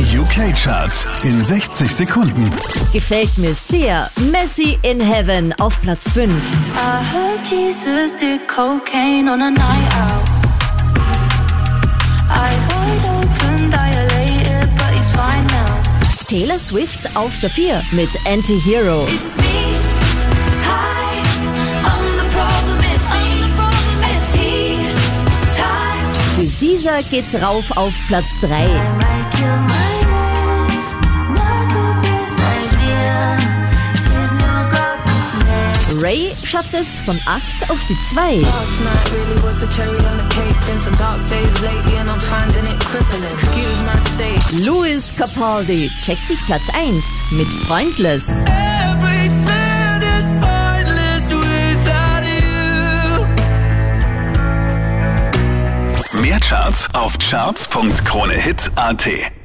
Die UK-Charts in 60 Sekunden. Gefällt mir sehr. Messi in Heaven auf Platz 5. I heard Jesus did cocaine on a night out. Eyes wide open, dilated, but he's fine now. Taylor Swift auf der 4 mit Anti-Hero. It's me. Hi, I'm the problem, it's me. It's tea time. Für Caesar geht's rauf auf Platz 3. Ray schafft es von 8 auf die 2. Last night really was the cherry on the cake. Been some dark days lately and I'm finding it crippling. Excuse my state. Louis Capaldi checkt sich Platz 1 mit Pointless. Everything is pointless without you. Mehr Charts auf charts.kronehit.at.